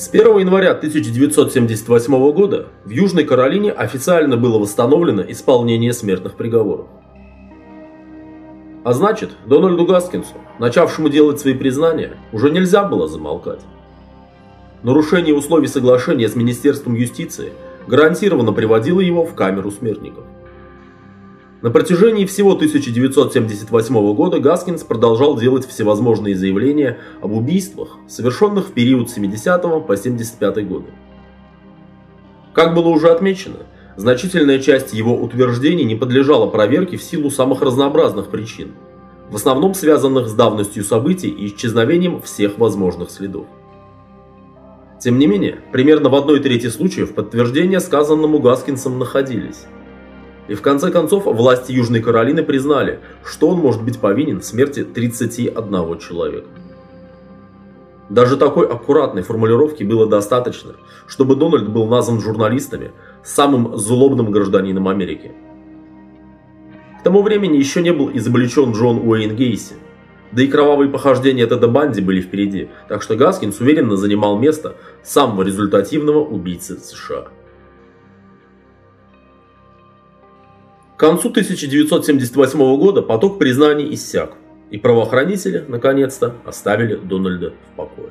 С 1 января 1978 года в Южной Каролине официально было восстановлено исполнение смертных приговоров. А значит, Дональду Гаскинсу, начавшему делать свои признания, уже нельзя было замолкать. Нарушение условий соглашения с Министерством юстиции гарантированно приводило его в камеру смертников. На протяжении всего 1978 года Гаскинс продолжал делать всевозможные заявления об убийствах, совершенных в период с 70 по 75 годы. Как было уже отмечено, значительная часть его утверждений не подлежала проверке в силу самых разнообразных причин, в основном связанных с давностью событий и исчезновением всех возможных следов. Тем не менее, примерно в одной трети случаев подтверждения сказанному Гаскинсом находились. И в конце концов власти Южной Каролины признали, что он может быть повинен в смерти 31 человека. Даже такой аккуратной формулировки было достаточно, чтобы Дональд был назван журналистами самым злобным гражданином Америки. К тому времени еще не был изобличен Джон Уэйн Гейси, да и кровавые похождения Теда Банди были впереди, так что Гаскинс уверенно занимал место самого результативного убийцы США. К концу 1978 года поток признаний иссяк, и правоохранители, наконец-то, оставили Дональда в покое.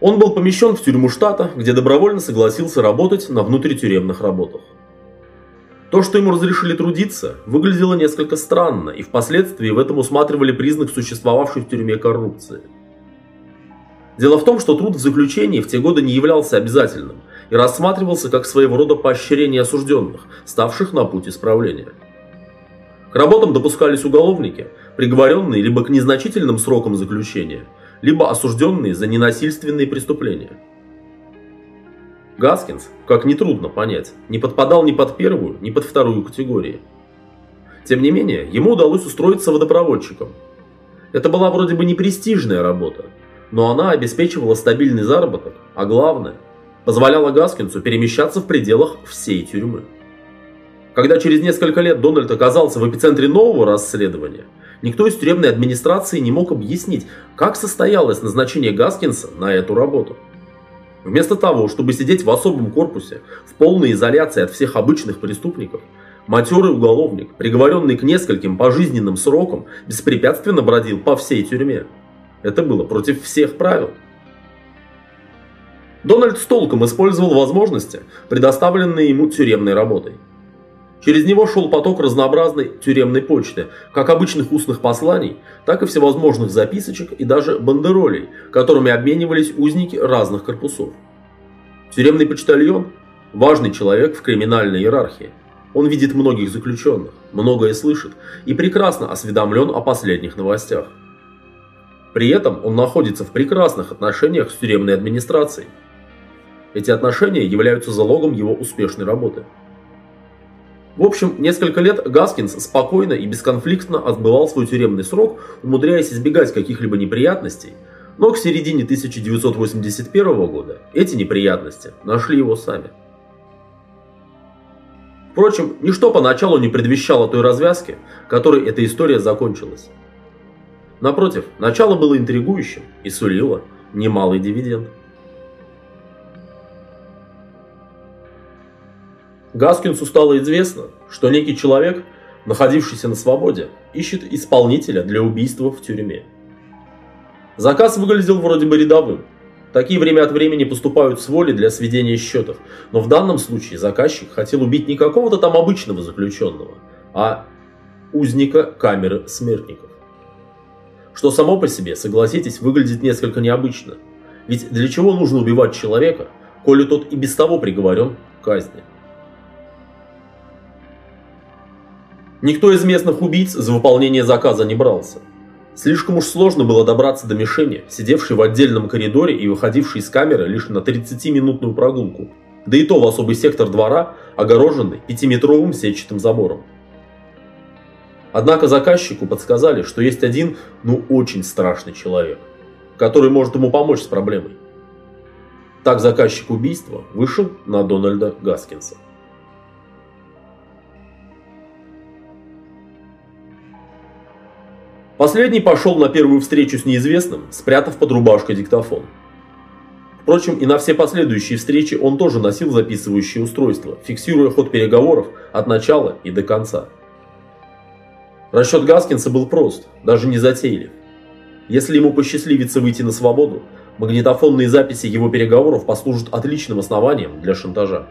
Он был помещен в тюрьму штата, где добровольно согласился работать на внутритюремных работах. То, что ему разрешили трудиться, выглядело несколько странно, и впоследствии в этом усматривали признак существовавшей в тюрьме коррупции. Дело в том, что труд в заключении в те годы не являлся обязательным, и рассматривался как своего рода поощрение осужденных, ставших на путь исправления. К работам допускались уголовники, приговоренные либо к незначительным срокам заключения, либо осужденные за ненасильственные преступления. Гаскинс, как нетрудно понять, не подпадал ни под первую, ни под вторую категории. Тем не менее, ему удалось устроиться водопроводчиком. Это была вроде бы не престижная работа, но она обеспечивала стабильный заработок, а главное, позволяла Гаскинсу перемещаться в пределах всей тюрьмы. Когда через несколько лет Дональд оказался в эпицентре нового расследования, никто из тюремной администрации не мог объяснить, как состоялось назначение Гаскинса на эту работу. Вместо того, чтобы сидеть в особом корпусе, в полной изоляции от всех обычных преступников, матерый уголовник, приговоренный к нескольким пожизненным срокам, беспрепятственно бродил по всей тюрьме. Это было против всех правил. Дональд с толком использовал возможности, предоставленные ему тюремной работой. Через него шел поток разнообразной тюремной почты, как обычных устных посланий, так и всевозможных записочек и даже бандеролей, которыми обменивались узники разных корпусов. Тюремный почтальон – важный человек в криминальной иерархии. Он видит многих заключенных, многое слышит и прекрасно осведомлен о последних новостях. При этом он находится в прекрасных отношениях с тюремной администрацией. Эти отношения являются залогом его успешной работы. В общем, несколько лет Гаскинс спокойно и бесконфликтно отбывал свой тюремный срок, умудряясь избегать каких-либо неприятностей, но к середине 1981 года эти неприятности нашли его сами. Впрочем, ничто поначалу не предвещало той развязки, которой эта история закончилась. Напротив, начало было интригующим и сулило немалый дивиденд. Гаскинсу стало известно, что некий человек, находившийся на свободе, ищет исполнителя для убийства в тюрьме. Заказ выглядел вроде бы рядовым. Такие время от времени поступают с воли для сведения счетов, но в данном случае заказчик хотел убить не какого-то там обычного заключенного, а узника камеры смертников. Что само по себе, согласитесь, выглядит несколько необычно. Ведь для чего нужно убивать человека, коли тот и без того приговорен к казни? Никто из местных убийц за выполнение заказа не брался. Слишком уж сложно было добраться до мишени, сидевшей в отдельном коридоре и выходившей из камеры лишь на 30-минутную прогулку, да и то в особый сектор двора, огороженный пятиметровым сетчатым забором. Однако заказчику подсказали, что есть один, ну очень страшный человек, который может ему помочь с проблемой. Так заказчик убийства вышел на Дональда Гаскинса. Последний пошел на первую встречу с неизвестным, спрятав под рубашкой диктофон. Впрочем, и на все последующие встречи он тоже носил записывающее устройство, фиксируя ход переговоров от начала и до конца. Расчет Гаскинса был прост, даже не затейлив. Если ему посчастливится выйти на свободу, магнитофонные записи его переговоров послужат отличным основанием для шантажа.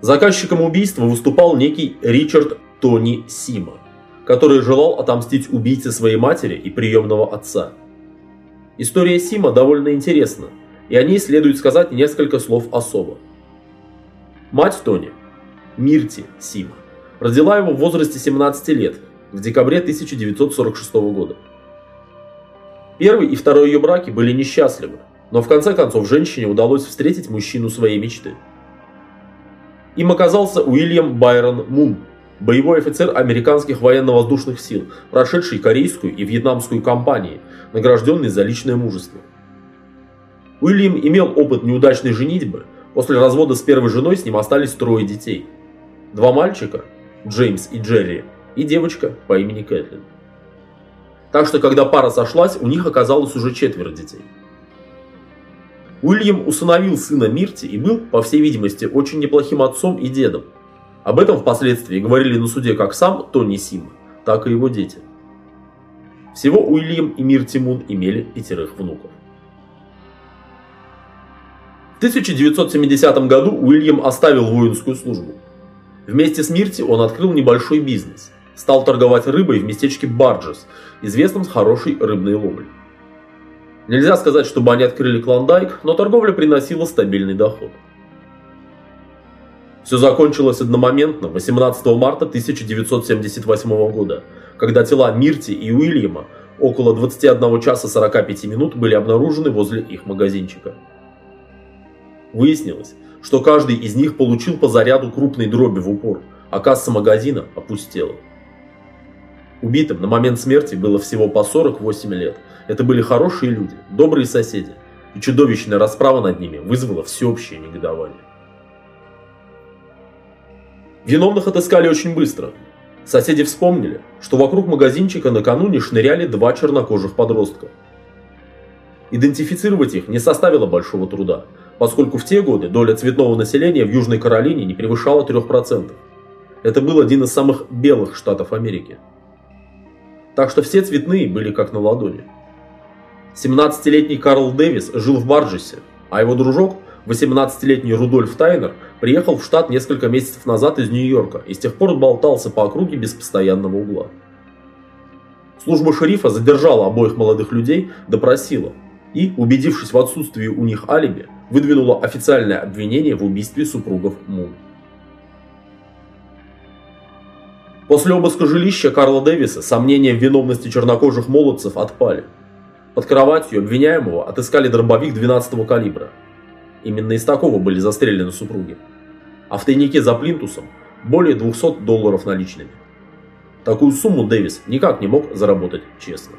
Заказчиком убийства выступал некий Ричард Тони Сима, который желал отомстить убийце своей матери и приемного отца. История Сима довольно интересна, и о ней следует сказать несколько слов особо. Мать Тони, Мирти Сима, родила его в возрасте 17 лет, в декабре 1946 года. Первый и второй ее браки были несчастливы, но в конце концов женщине удалось встретить мужчину своей мечты – им оказался Уильям Байрон Мун, боевой офицер американских военно-воздушных сил, прошедший корейскую и вьетнамскую кампании, награжденный за личное мужество. Уильям имел опыт неудачной женитьбы, после развода с первой женой с ним остались трое детей. Два мальчика, Джеймс и Джерри, и девочка по имени Кэтлин. Так что, когда пара сошлась, у них оказалось уже четверо детей. Уильям усыновил сына Мирти и был, по всей видимости, очень неплохим отцом и дедом. Об этом впоследствии говорили на суде как сам Тони Сим, так и его дети. Всего Уильям и Мирти Мун имели пятерых внуков. В 1970 году Уильям оставил воинскую службу. Вместе с Мирти он открыл небольшой бизнес. Стал торговать рыбой в местечке Барджес, известном с хорошей рыбной ловлей. Нельзя сказать, чтобы они открыли клондайк, но торговля приносила стабильный доход. Все закончилось одномоментно 18 марта 1978 года, когда тела Мирти и Уильяма около 21 часа 45 минут были обнаружены возле их магазинчика. Выяснилось, что каждый из них получил по заряду крупной дроби в упор, а касса магазина опустела. Убитым на момент смерти было всего по 48 лет. Это были хорошие люди, добрые соседи. И чудовищная расправа над ними вызвала всеобщее негодование. Виновных отыскали очень быстро. Соседи вспомнили, что вокруг магазинчика накануне шныряли два чернокожих подростка. Идентифицировать их не составило большого труда, поскольку в те годы доля цветного населения в Южной Каролине не превышала 3%. Это был один из самых белых штатов Америки. Так что все цветные были как на ладони. 17-летний Карл Дэвис жил в Барджесе, а его дружок, 18-летний Рудольф Тайнер, приехал в штат несколько месяцев назад из Нью-Йорка и с тех пор болтался по округе без постоянного угла. Служба шерифа задержала обоих молодых людей, допросила и, убедившись в отсутствии у них алиби, выдвинула официальное обвинение в убийстве супругов Мун. После обыска жилища Карла Дэвиса сомнения в виновности чернокожих молодцев отпали. Под кроватью обвиняемого отыскали дробовик 12-го калибра. Именно из такого были застрелены супруги. А в тайнике за плинтусом более 200 долларов наличными. Такую сумму Дэвис никак не мог заработать честно.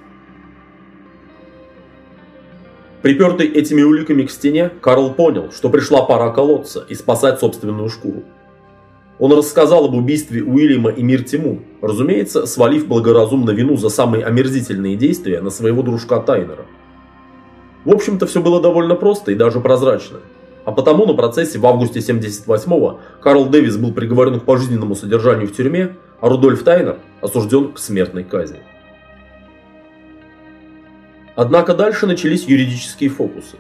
Припертый этими уликами к стене, Карл понял, что пришла пора колоться и спасать собственную шкуру. Он рассказал об убийстве Уильяма и Мир Тиму, разумеется, свалив благоразумно вину за самые омерзительные действия на своего дружка Тайнера. В общем-то, все было довольно просто и даже прозрачно. А потому на процессе в августе 78-го Карл Дэвис был приговорен к пожизненному содержанию в тюрьме, а Рудольф Тайнер осужден к смертной казни. Однако дальше начались юридические фокусы.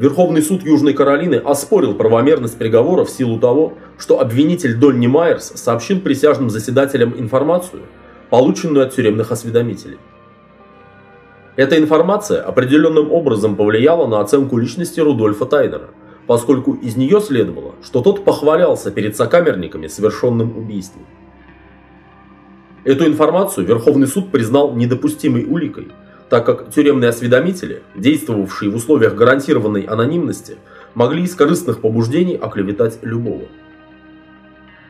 Верховный суд Южной Каролины оспорил правомерность приговора в силу того, что обвинитель Донни Майерс сообщил присяжным заседателям информацию, полученную от тюремных осведомителей. Эта информация определенным образом повлияла на оценку личности Рудольфа Тайнера, поскольку из нее следовало, что тот похвалялся перед сокамерниками совершенным убийством. Эту информацию Верховный суд признал недопустимой уликой – так как тюремные осведомители, действовавшие в условиях гарантированной анонимности, могли из корыстных побуждений оклеветать любого.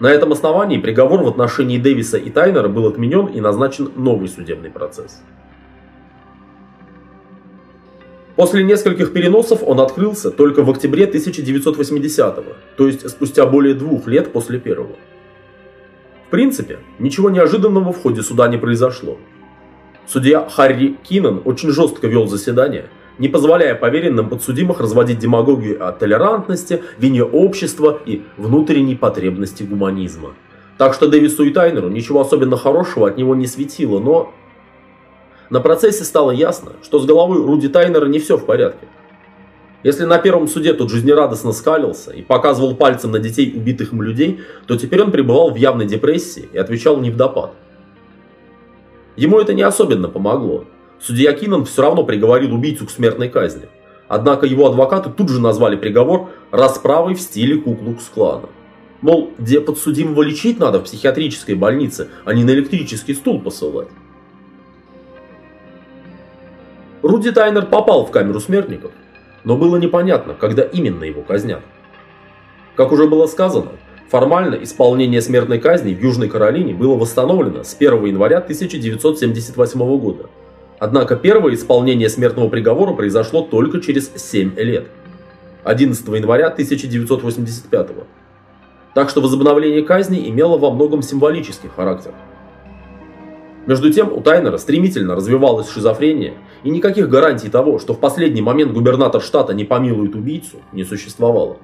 На этом основании приговор в отношении Дэвиса и Тайнера был отменен и назначен новый судебный процесс. После нескольких переносов он открылся только в октябре 1980-го, то есть спустя более двух лет после первого. В принципе, ничего неожиданного в ходе суда не произошло. Судья Харри Киннон очень жестко вел заседание, не позволяя поверенным подсудимых разводить демагогию о толерантности, вине общества и внутренней потребности гуманизма. Так что Дэвису и Тайнеру ничего особенно хорошего от него не светило, но... На процессе стало ясно, что с головой Руди Тайнера не все в порядке. Если на первом суде тот жизнерадостно скалился и показывал пальцем на детей убитых им людей, то теперь он пребывал в явной депрессии и отвечал не в допад. Ему это не особенно помогло. Судья Киннон все равно приговорил убийцу к смертной казни. Однако его адвокаты тут же назвали приговор расправой в стиле Куклукс-клана. Мол, где подсудимого лечить надо в психиатрической больнице, а не на электрический стул посылать. Руди Тайнер попал в камеру смертников, но было непонятно, когда именно его казнят. Как уже было сказано, формально исполнение смертной казни в Южной Каролине было восстановлено с 1 января 1978 года. Однако первое исполнение смертного приговора произошло только через 7 лет, 11 января 1985 года. Так что возобновление казни имело во многом символический характер. Между тем, у Тайнера стремительно развивалась шизофрения, и никаких гарантий того, что в последний момент губернатор штата не помилует убийцу, не существовало.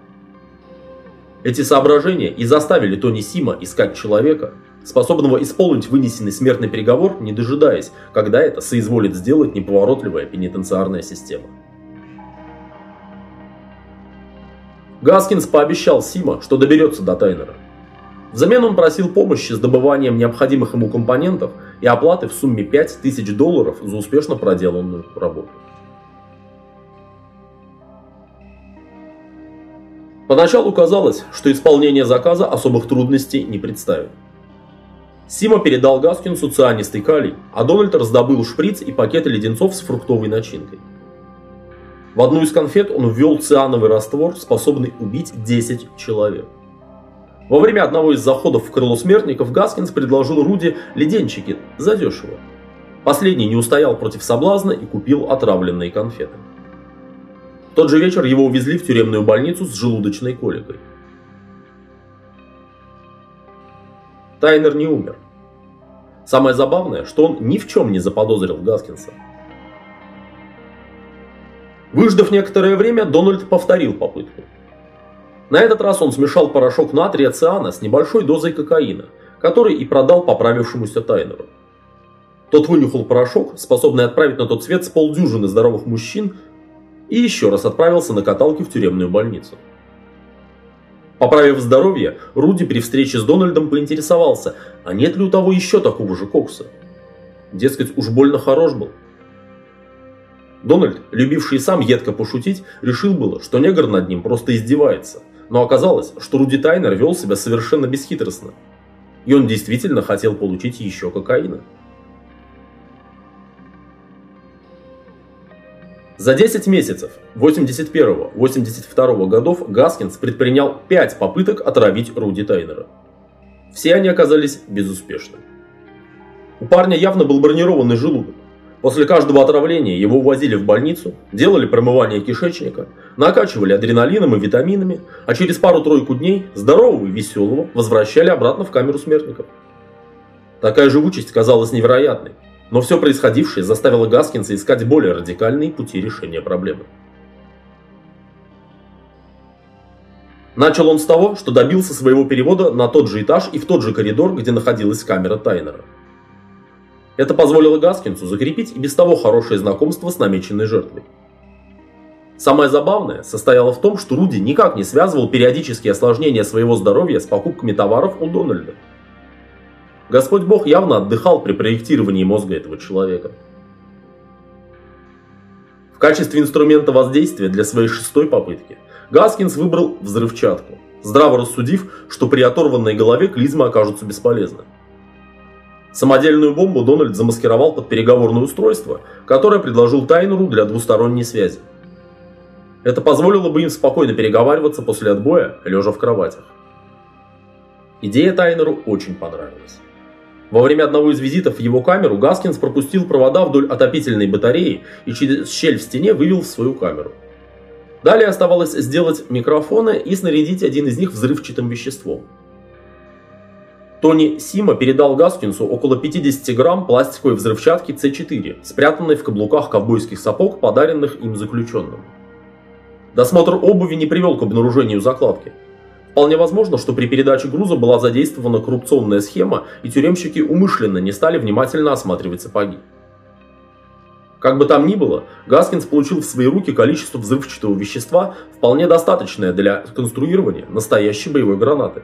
Эти соображения и заставили Тони Сима искать человека, способного исполнить вынесенный смертный приговор, не дожидаясь, когда это соизволит сделать неповоротливая пенитенциарная система. Гаскинс пообещал Сима, что доберется до Тайнера. Взамен он просил помощи с добыванием необходимых ему компонентов и оплаты в сумме 5000 долларов за успешно проделанную работу. Поначалу казалось, что исполнение заказа особых трудностей не представит. Сима передал Гаскинсу цианистый калий, а Дональд раздобыл шприц и пакеты леденцов с фруктовой начинкой. В одну из конфет он ввел циановый раствор, способный убить 10 человек. Во время одного из заходов в крыло смертников Гаскинс предложил Руди леденчики задешево. Последний не устоял против соблазна и купил отравленные конфеты. Тот же вечер его увезли в тюремную больницу с желудочной коликой. Тайнер не умер. Самое забавное, что он ни в чем не заподозрил Гаскинса. Выждав некоторое время, Дональд повторил попытку. На этот раз он смешал порошок натрия циана с небольшой дозой кокаина, который и продал поправившемуся Тайнеру. Тот вынюхал порошок, способный отправить на тот свет с полдюжины здоровых мужчин, и еще раз отправился на каталке в тюремную больницу. Поправив здоровье, Руди при встрече с Дональдом поинтересовался, а нет ли у того еще такого же кокса. Дескать, уж больно хорош был. Дональд, любивший сам едко пошутить, решил было, что негр над ним просто издевается. Но оказалось, что Руди Тайнер вел себя совершенно бесхитростно. И он действительно хотел получить еще кокаина. За 10 месяцев 81-82 годов Гаскинс предпринял 5 попыток отравить Руди Тайнера. Все они оказались безуспешными. У парня явно был бронированный желудок, После каждого отравления его увозили в больницу, делали промывание кишечника, накачивали адреналином и витаминами, а через пару-тройку дней здорового и веселого возвращали обратно в камеру смертников. Такая живучесть казалась невероятной, но все происходившее заставило Гаскинса искать более радикальные пути решения проблемы. Начал он с того, что добился своего перевода на тот же этаж и в тот же коридор, где находилась камера Тайнера. Это позволило Гаскинсу закрепить и без того хорошее знакомство с намеченной жертвой. Самое забавное состояло в том, что Руди никак не связывал периодические осложнения своего здоровья с покупками товаров у Дональда. Господь Бог явно отдыхал при проектировании мозга этого человека. В качестве инструмента воздействия для своей шестой попытки Гаскинс выбрал взрывчатку, здраво рассудив, что при оторванной голове клизмы окажутся бесполезны. Самодельную бомбу Дональд замаскировал под переговорное устройство, которое предложил Тайнеру для двусторонней связи. Это позволило бы им спокойно переговариваться после отбоя, лежа в кроватях. Идея Тайнеру очень понравилась. Во время одного из визитов в его камеру Гаскинс пропустил провода вдоль отопительной батареи и через щель в стене вывел в свою камеру. Далее оставалось сделать микрофоны и снарядить один из них взрывчатым веществом. Тони Сима передал Гаскинсу около 50 грамм пластиковой взрывчатки С4, спрятанной в каблуках ковбойских сапог, подаренных им заключенным. Досмотр обуви не привел к обнаружению закладки. Вполне возможно, что при передаче груза была задействована коррупционная схема, и тюремщики умышленно не стали внимательно осматривать сапоги. Как бы там ни было, Гаскинс получил в свои руки количество взрывчатого вещества, вполне достаточное для конструирования настоящей боевой гранаты.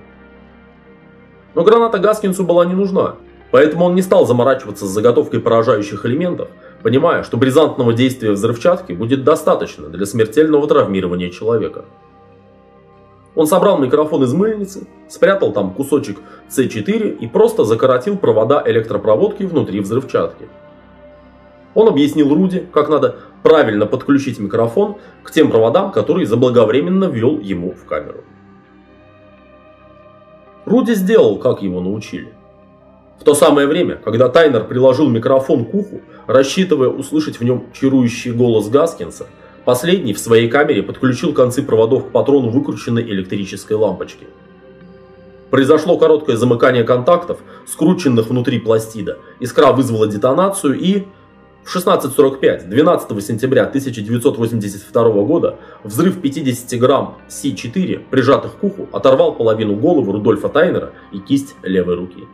Но граната Гаскинсу была не нужна, поэтому он не стал заморачиваться с заготовкой поражающих элементов, понимая, что бризантного действия взрывчатки будет достаточно для смертельного травмирования человека. Он собрал микрофон из мыльницы, спрятал там кусочек С4 и просто закоротил провода электропроводки внутри взрывчатки. Он объяснил Руди, как надо правильно подключить микрофон к тем проводам, которые заблаговременно ввел ему в камеру. Руди сделал, как его научили. В то самое время, когда Тайнер приложил микрофон к уху, рассчитывая услышать в нем чарующий голос Гаскинса, последний в своей камере подключил концы проводов к патрону выкрученной электрической лампочки. Произошло короткое замыкание контактов, скрученных внутри пластида, искра вызвала детонацию и... В 16.45, 12 сентября 1982 года, взрыв 50 грамм С4, прижатых к уху, оторвал половину головы Рудольфа Тайнера и кисть левой руки.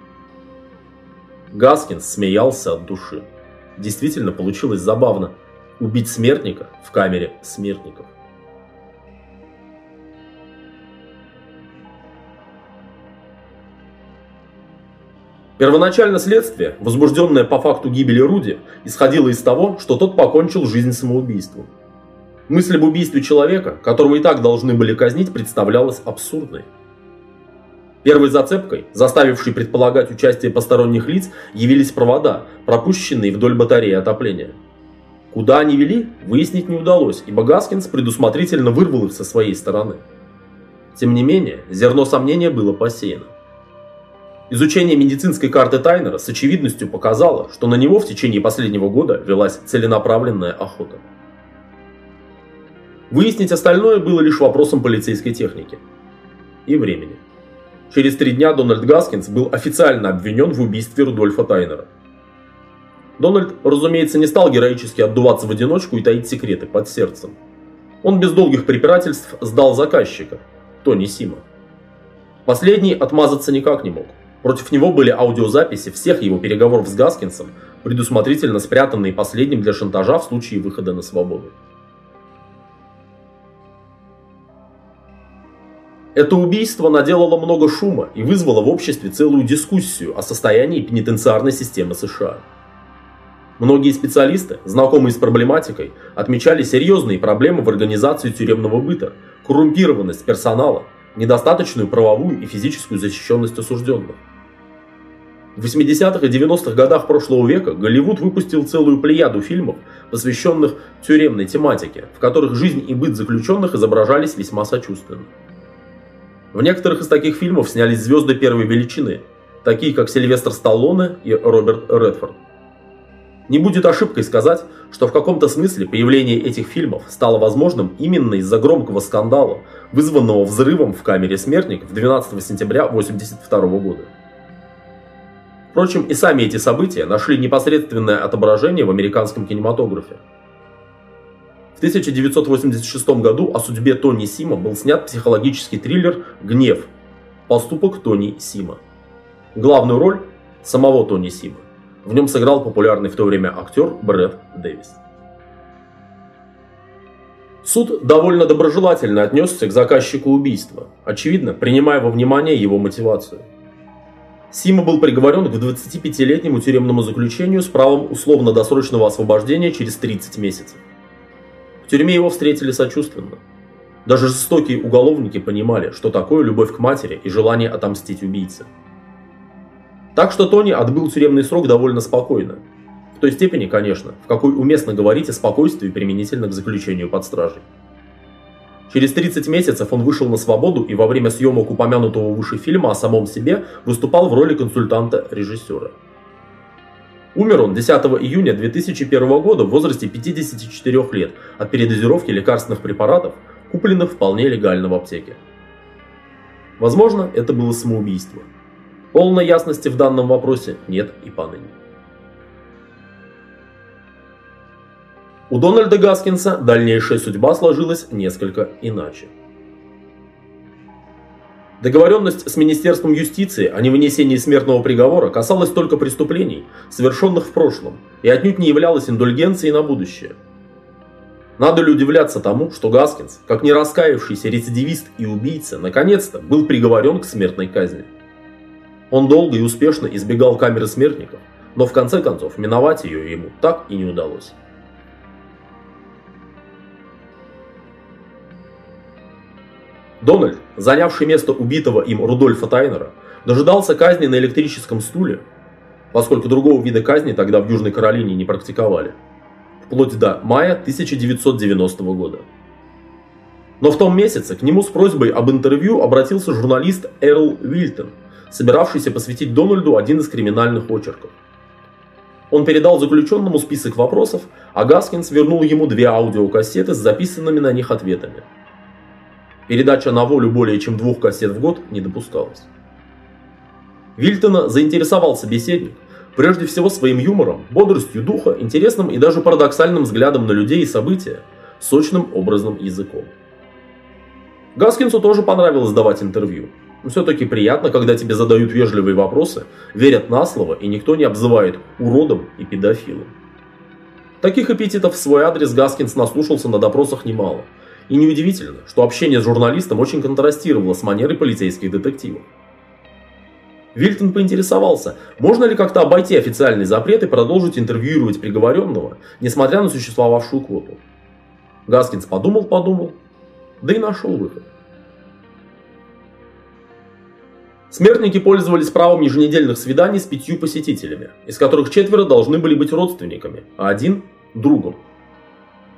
Гаскинс смеялся от души. Действительно получилось забавно. Убить смертника в камере смертников. Первоначально следствие, возбужденное по факту гибели Руди, исходило из того, что тот покончил жизнь самоубийством. Мысль об убийстве человека, которого и так должны были казнить, представлялась абсурдной. Первой зацепкой, заставившей предполагать участие посторонних лиц, явились провода, пропущенные вдоль батареи отопления. Куда они вели, выяснить не удалось, ибо Гаскинс предусмотрительно вырвал их со своей стороны. Тем не менее, зерно сомнения было посеяно. Изучение медицинской карты Тайнера с очевидностью показало, что на него в течение последнего года велась целенаправленная охота. Выяснить остальное было лишь вопросом полицейской техники и времени. Через три дня Дональд Гаскинс был официально обвинен в убийстве Рудольфа Тайнера. Дональд, разумеется, не стал героически отдуваться в одиночку и таить секреты под сердцем. Он без долгих препирательств сдал заказчика, Тони Сима. Последний отмазаться никак не мог. Против него были аудиозаписи всех его переговоров с Гаскинсом, предусмотрительно спрятанные последним для шантажа в случае выхода на свободу. Это убийство наделало много шума и вызвало в обществе целую дискуссию о состоянии пенитенциарной системы США. Многие специалисты, знакомые с проблематикой, отмечали серьезные проблемы в организации тюремного быта, коррумпированность персонала, недостаточную правовую и физическую защищенность осужденных. В 80-х и 90-х годах прошлого века Голливуд выпустил целую плеяду фильмов, посвященных тюремной тематике, в которых жизнь и быт заключенных изображались весьма сочувственно. В некоторых из таких фильмов снялись звезды первой величины, такие как Сильвестр Сталлоне и Роберт Редфорд. Не будет ошибкой сказать, что в каком-то смысле появление этих фильмов стало возможным именно из-за громкого скандала, вызванного взрывом в камере смертников 12 сентября 1982 года. Впрочем, и сами эти события нашли непосредственное отображение в американском кинематографе. В 1986 году о судьбе Тони Сима был снят психологический триллер «Гнев. Поступок Тони Сима». Главную роль – самого Тони Сима. В нем сыграл популярный в то время актер Брэд Дэвис. Суд довольно доброжелательно отнесся к заказчику убийства, очевидно, принимая во внимание его мотивацию – Сима был приговорен к 25-летнему тюремному заключению с правом условно-досрочного освобождения через 30 месяцев. В тюрьме его встретили сочувственно. Даже жестокие уголовники понимали, что такое любовь к матери и желание отомстить убийце. Так что Тони отбыл тюремный срок довольно спокойно. В той степени, конечно, в какой уместно говорить о спокойствии применительно к заключению под стражей. Через 30 месяцев он вышел на свободу и во время съемок упомянутого выше фильма о самом себе выступал в роли консультанта режиссера. Умер он 10 июня 2001 года в возрасте 54 лет от передозировки лекарственных препаратов, купленных вполне легально в аптеке. Возможно, это было самоубийство. Полной ясности в данном вопросе нет и поныне. У Дональда Гаскинса дальнейшая судьба сложилась несколько иначе. Договоренность с Министерством юстиции о невынесении смертного приговора касалась только преступлений, совершенных в прошлом, и отнюдь не являлась индульгенцией на будущее. Надо ли удивляться тому, что Гаскинс, как не раскаявшийся рецидивист и убийца, наконец-то был приговорен к смертной казни. Он долго и успешно избегал камеры смертников, но в конце концов миновать ее ему так и не удалось. Дональд, занявший место убитого им Рудольфа Тайнера, дожидался казни на электрическом стуле, поскольку другого вида казни тогда в Южной Каролине не практиковали, вплоть до мая 1990 года. Но в том месяце к нему с просьбой об интервью обратился журналист Эрл Вильтон, собиравшийся посвятить Дональду один из криминальных очерков. Он передал заключенному список вопросов, а Гаскинс вернул ему две аудиокассеты с записанными на них ответами – Передача на волю более чем двух кассет в год не допускалась. Вильтона заинтересовал собеседник, прежде всего своим юмором, бодростью духа, интересным и даже парадоксальным взглядом на людей и события, сочным образным языком. Гаскинсу тоже понравилось давать интервью. Но все-таки приятно, когда тебе задают вежливые вопросы, верят на слово и никто не обзывает уродом и педофилом. Таких эпитетов в свой адрес Гаскинс наслушался на допросах немало – и неудивительно, что общение с журналистом очень контрастировало с манерой полицейских детективов. Вильтон поинтересовался, можно ли как-то обойти официальный запрет и продолжить интервьюировать приговоренного, несмотря на существовавшую квоту. Гаскинс подумал-подумал, да и нашел выход. Смертники пользовались правом еженедельных свиданий с пятью посетителями, из которых четверо должны были быть родственниками, а один – другом.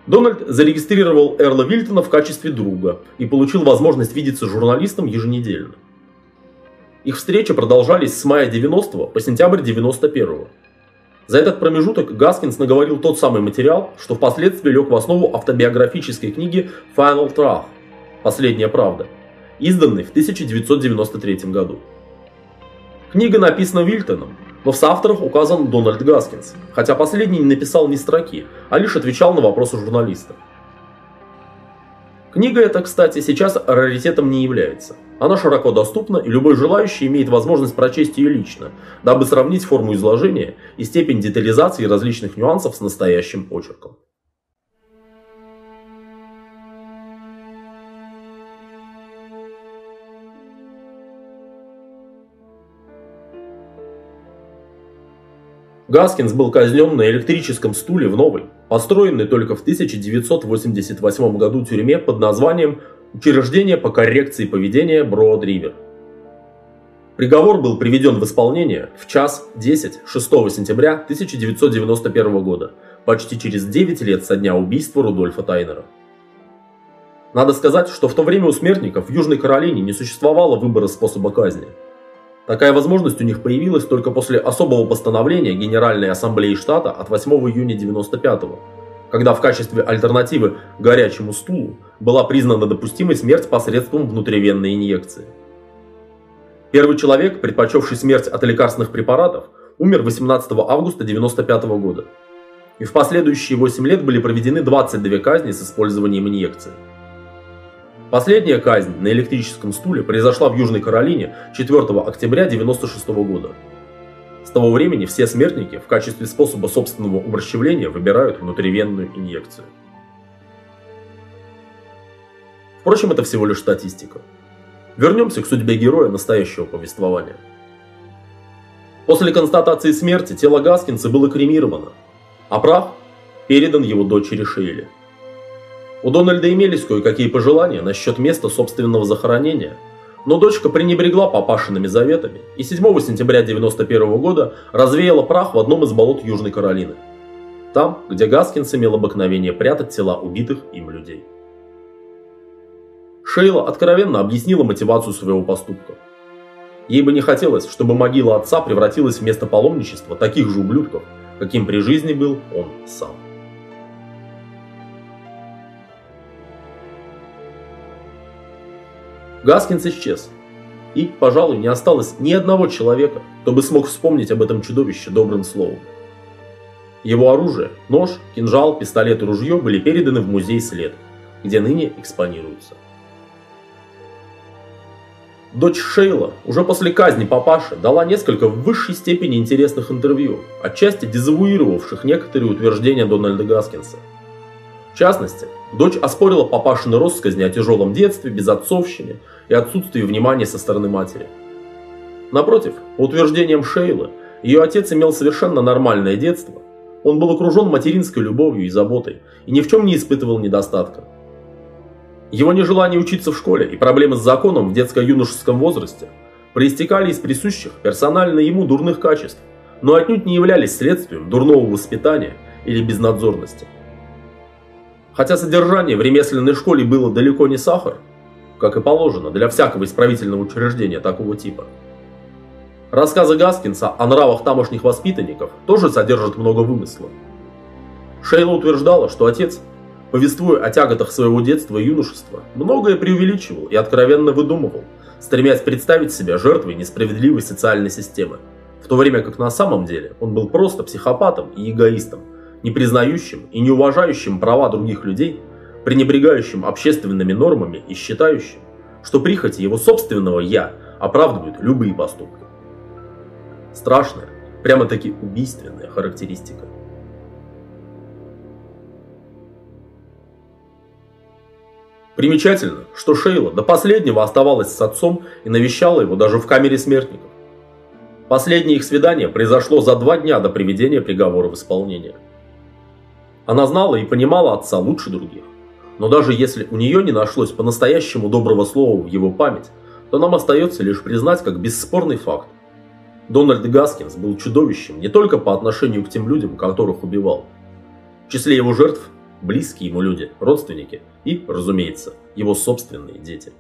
Дональд зарегистрировал Эрла Вильтона в качестве друга и получил возможность видеться с журналистом еженедельно. Их встречи продолжались с мая 90 по сентябрь 91 За этот промежуток Гаскинс наговорил тот самый материал, что впоследствии лег в основу автобиографической книги Final Truth – «Последняя правда», изданной в 1993 году. Книга написана Вильтоном, но в соавторах указан Дональд Гаскинс, хотя последний не написал ни строки, а лишь отвечал на вопросы журналиста. Книга эта, кстати, сейчас раритетом не является. Она широко доступна, и любой желающий имеет возможность прочесть ее лично, дабы сравнить форму изложения и степень детализации различных нюансов с настоящим очерком. Гаскинс был казнен на электрическом стуле в новой, построенной только в 1988 году тюрьме под названием «Учреждение по коррекции поведения Броуд-Ривер». Приговор был приведен в исполнение в час 10 6 сентября 1991 года, почти через 9 лет со дня убийства Рудольфа Тайнера. Надо сказать, что в то время у смертников в Южной Каролине не существовало выбора способа казни – Такая возможность у них появилась только после особого постановления Генеральной Ассамблеи Штата от 8 июня 1995 когда в качестве альтернативы горячему стулу была признана допустимой смерть посредством внутривенной инъекции. Первый человек, предпочевший смерть от лекарственных препаратов, умер 18 августа 1995 года. И в последующие 8 лет были проведены 22 казни с использованием инъекции. Последняя казнь на электрическом стуле произошла в Южной Каролине 4 октября 1996 года. С того времени все смертники в качестве способа собственного умерщвления выбирают внутривенную инъекцию. Впрочем, это всего лишь статистика. Вернемся к судьбе героя настоящего повествования. После констатации смерти тело Гаскинса было кремировано, а прах передан его дочери Шейли – у Дональда имелись кое-какие пожелания насчет места собственного захоронения, но дочка пренебрегла папашиными заветами и 7 сентября 1991 года развеяла прах в одном из болот Южной Каролины. Там, где Гаскинс имел обыкновение прятать тела убитых им людей. Шейла откровенно объяснила мотивацию своего поступка. Ей бы не хотелось, чтобы могила отца превратилась в место паломничества таких же ублюдков, каким при жизни был он сам. Гаскинс исчез. И, пожалуй, не осталось ни одного человека, кто бы смог вспомнить об этом чудовище добрым словом. Его оружие, нож, кинжал, пистолет и ружье были переданы в музей след, где ныне экспонируются. Дочь Шейла уже после казни папаши дала несколько в высшей степени интересных интервью, отчасти дезавуировавших некоторые утверждения Дональда Гаскинса. Частности, дочь оспорила папашины россказни о тяжелом детстве, безотцовщине и отсутствии внимания со стороны матери. Напротив, по утверждениям Шейлы, ее отец имел совершенно нормальное детство. Он был окружен материнской любовью и заботой и ни в чем не испытывал недостатка. Его нежелание учиться в школе и проблемы с законом в детско-юношеском возрасте проистекали из присущих персонально ему дурных качеств, но отнюдь не являлись следствием дурного воспитания или безнадзорности. Хотя содержание в ремесленной школе было далеко не сахар, как и положено для всякого исправительного учреждения такого типа. Рассказы Гаскинса о нравах тамошних воспитанников тоже содержат много вымысла. Шейла утверждала, что отец повествуя о тяготах своего детства и юношества, многое преувеличивал и откровенно выдумывал, стремясь представить себя жертвой несправедливой социальной системы, в то время как на самом деле он был просто психопатом и эгоистом, не признающим и не уважающим права других людей, пренебрегающим общественными нормами и считающим, что прихоти его собственного «я» оправдывают любые поступки. Страшная, прямо-таки убийственная характеристика. Примечательно, что Шейла до последнего оставалась с отцом и навещала его даже в камере смертников. Последнее их свидание произошло за два дня до приведения приговора в исполнение. Она знала и понимала отца лучше других. Но даже если у нее не нашлось по-настоящему доброго слова в его память, то нам остается лишь признать как бесспорный факт. Дональд Гаскинс был чудовищем не только по отношению к тем людям, которых убивал. В числе его жертв близкие ему люди, родственники и, разумеется, его собственные дети.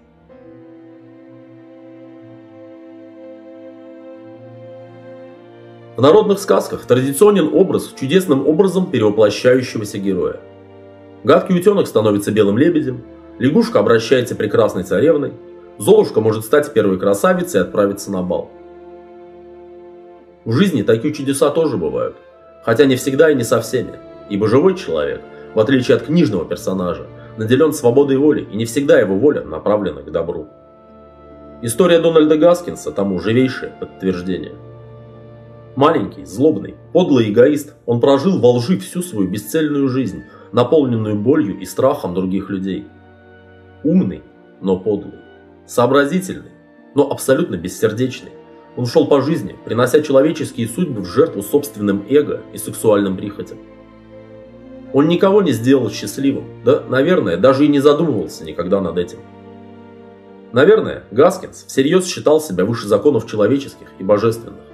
В народных сказках традиционен образ чудесным образом перевоплощающегося героя. Гадкий утенок становится белым лебедем, лягушка обращается прекрасной царевной, Золушка может стать первой красавицей и отправиться на бал. В жизни такие чудеса тоже бывают, хотя не всегда и не со всеми, ибо живой человек – в отличие от книжного персонажа, наделен свободой воли, и не всегда его воля направлена к добру. История Дональда Гаскинса тому живейшее подтверждение. Маленький, злобный, подлый эгоист, он прожил во лжи всю свою бесцельную жизнь, наполненную болью и страхом других людей. Умный, но подлый. Сообразительный, но абсолютно бессердечный. Он шел по жизни, принося человеческие судьбы в жертву собственным эго и сексуальным прихотям. Он никого не сделал счастливым, да, наверное, даже и не задумывался никогда над этим. Наверное, Гаскинс всерьез считал себя выше законов человеческих и божественных.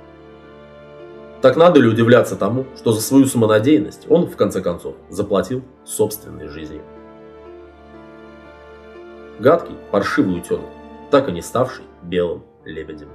Так надо ли удивляться тому, что за свою самонадеянность он, в конце концов, заплатил собственной жизнью. Гадкий, паршивый утенок, так и не ставший белым лебедем.